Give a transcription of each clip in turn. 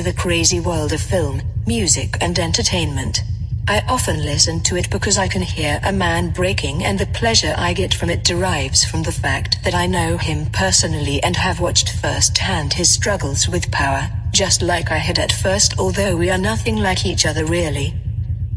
to the crazy world of film, music, and entertainment. I often listen to it because I can hear a man breaking, and the pleasure I get from it derives from the fact that I know him personally and have watched firsthand his struggles with power, just like I had at first, although we are nothing like each other really.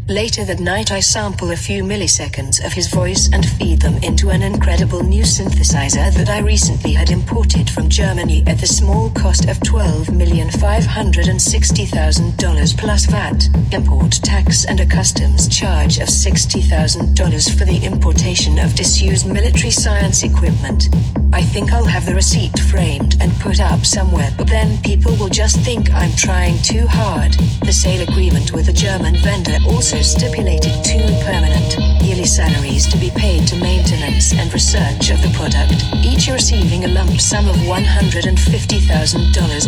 Later that night, I sample a few milliseconds of his voice and feed them into an incredible new synthesizer that I recently had imported from Germany at the small cost of $12,560,000 plus VAT, import tax, and a customs charge of $60,000 for the importation of disused military science equipment. I think I'll have the receipt framed and put up somewhere, but then people will just think I'm trying too hard. The sale agreement with the German vendor also stipulated two permanent, yearly salaries to be paid to maintenance and research of the product, each receiving a lump sum of $150,000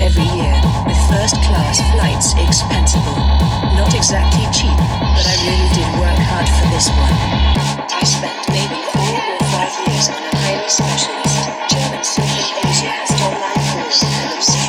every year, with first class flights expensible. Not exactly cheap, but I really did work hard for this one. I spent maybe a highly specialized German Central Asia's online course and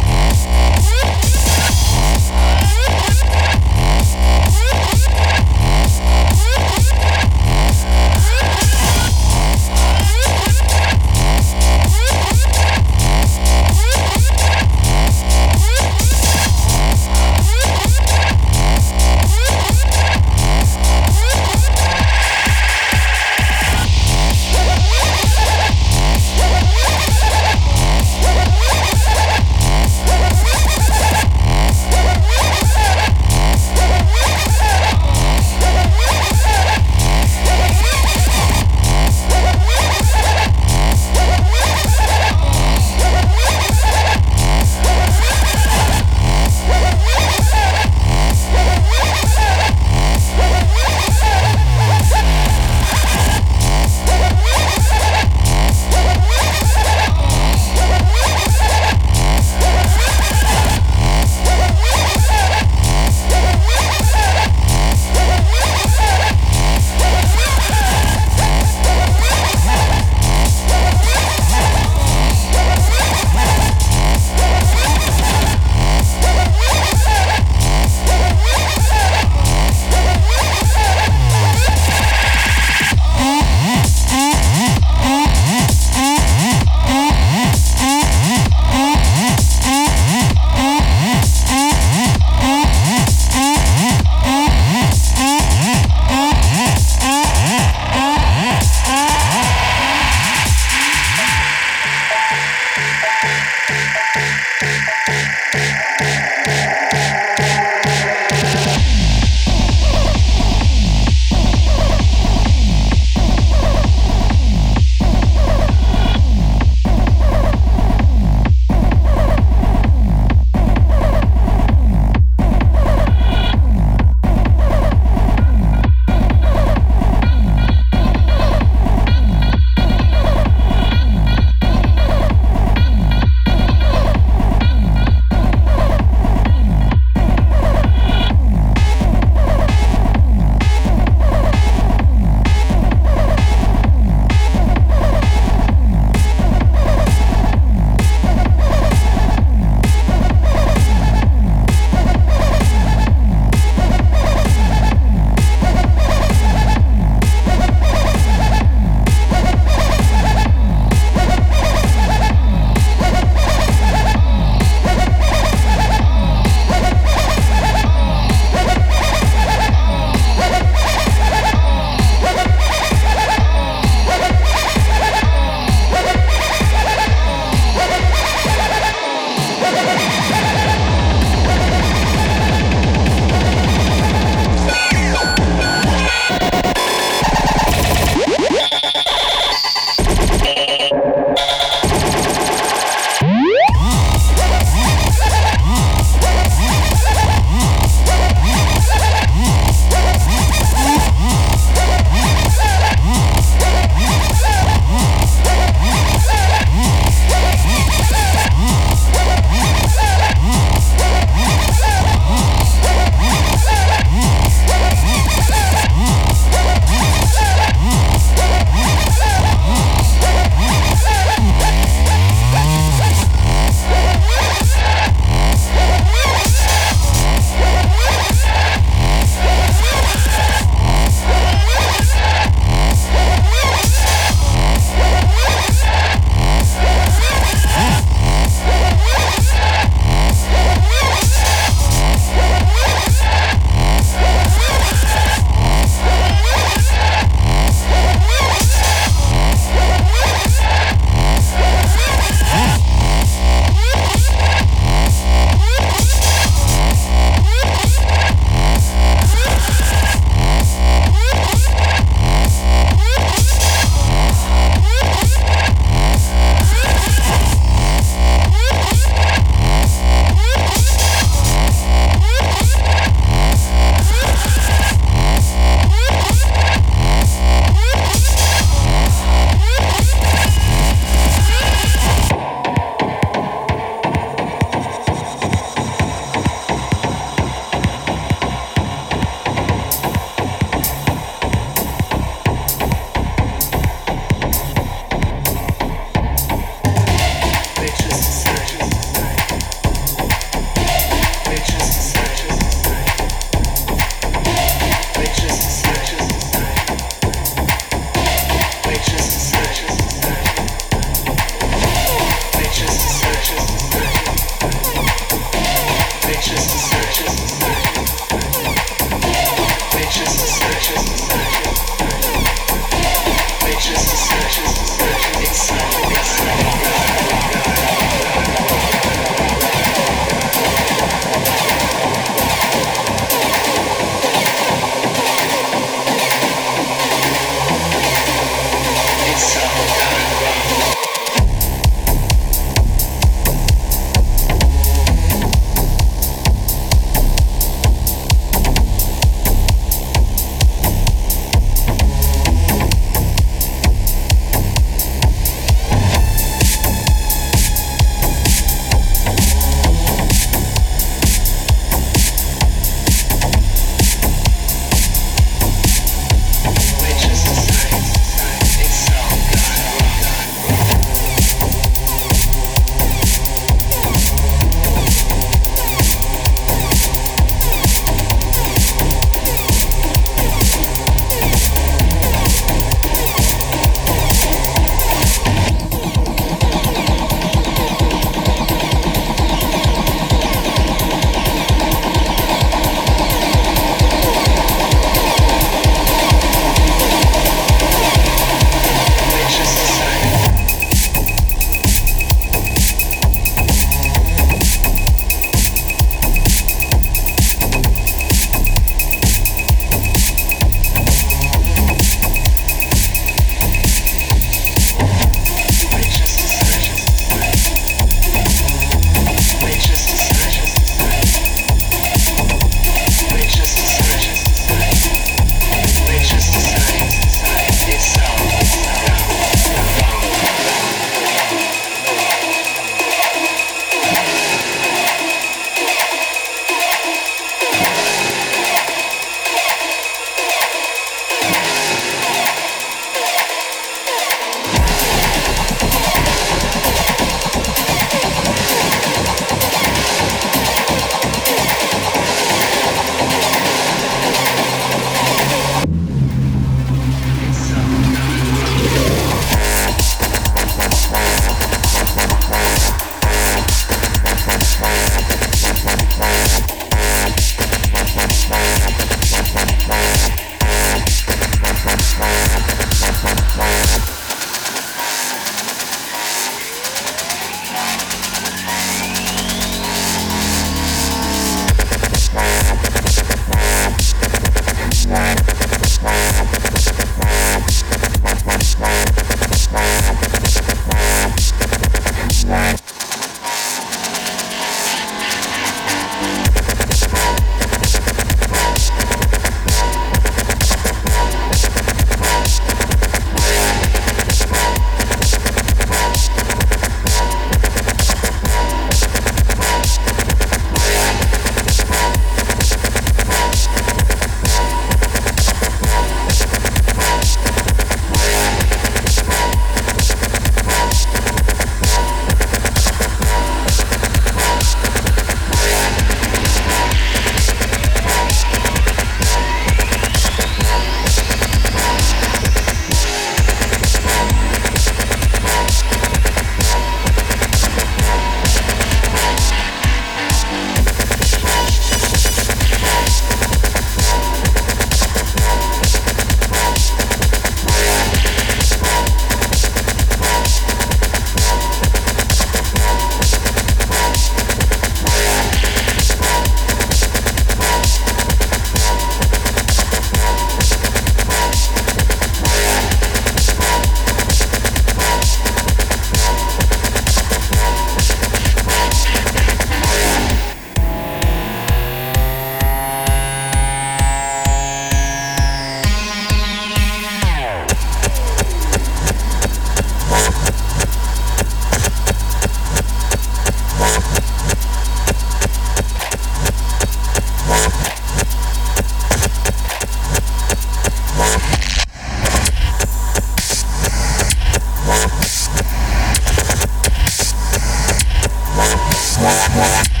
Yeah.